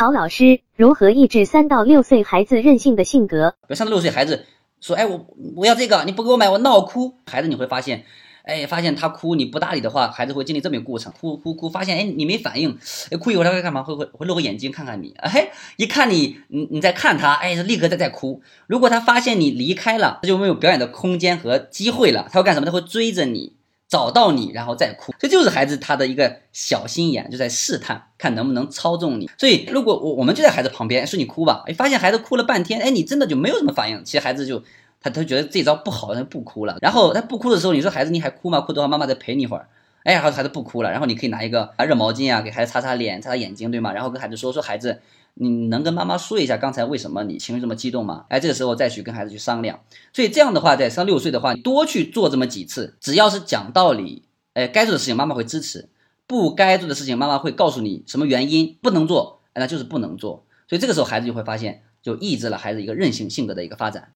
曹老师，如何抑制三到六岁孩子任性的性格？比如三到六岁孩子说：“哎，我我要这个，你不给我买，我闹哭。”孩子你会发现，哎，发现他哭你不搭理的话，孩子会经历这么一个过程，哭哭哭，发现哎你没反应，哎哭一会儿他会干嘛？会会会露个眼睛看看你，哎，一看你你你在看他，哎，立刻在在哭。如果他发现你离开了，他就没有表演的空间和机会了，他会干什么？他会追着你。找到你，然后再哭，这就是孩子他的一个小心眼，就在试探，看能不能操纵你。所以，如果我我们就在孩子旁边，说你哭吧，哎，发现孩子哭了半天，哎，你真的就没有什么反应，其实孩子就他他觉得这招不好，他不哭了。然后他不哭的时候，你说孩子你还哭吗？哭的话，妈妈再陪你一会儿。哎，孩子孩子不哭了，然后你可以拿一个热毛巾啊，给孩子擦擦脸，擦擦眼睛，对吗？然后跟孩子说说孩子。你能跟妈妈说一下刚才为什么你情绪这么激动吗？哎，这个时候再去跟孩子去商量。所以这样的话，在三六岁的话，多去做这么几次，只要是讲道理，哎，该做的事情妈妈会支持，不该做的事情妈妈会告诉你什么原因不能做，那就是不能做。所以这个时候孩子就会发现，就抑制了孩子一个任性性格的一个发展。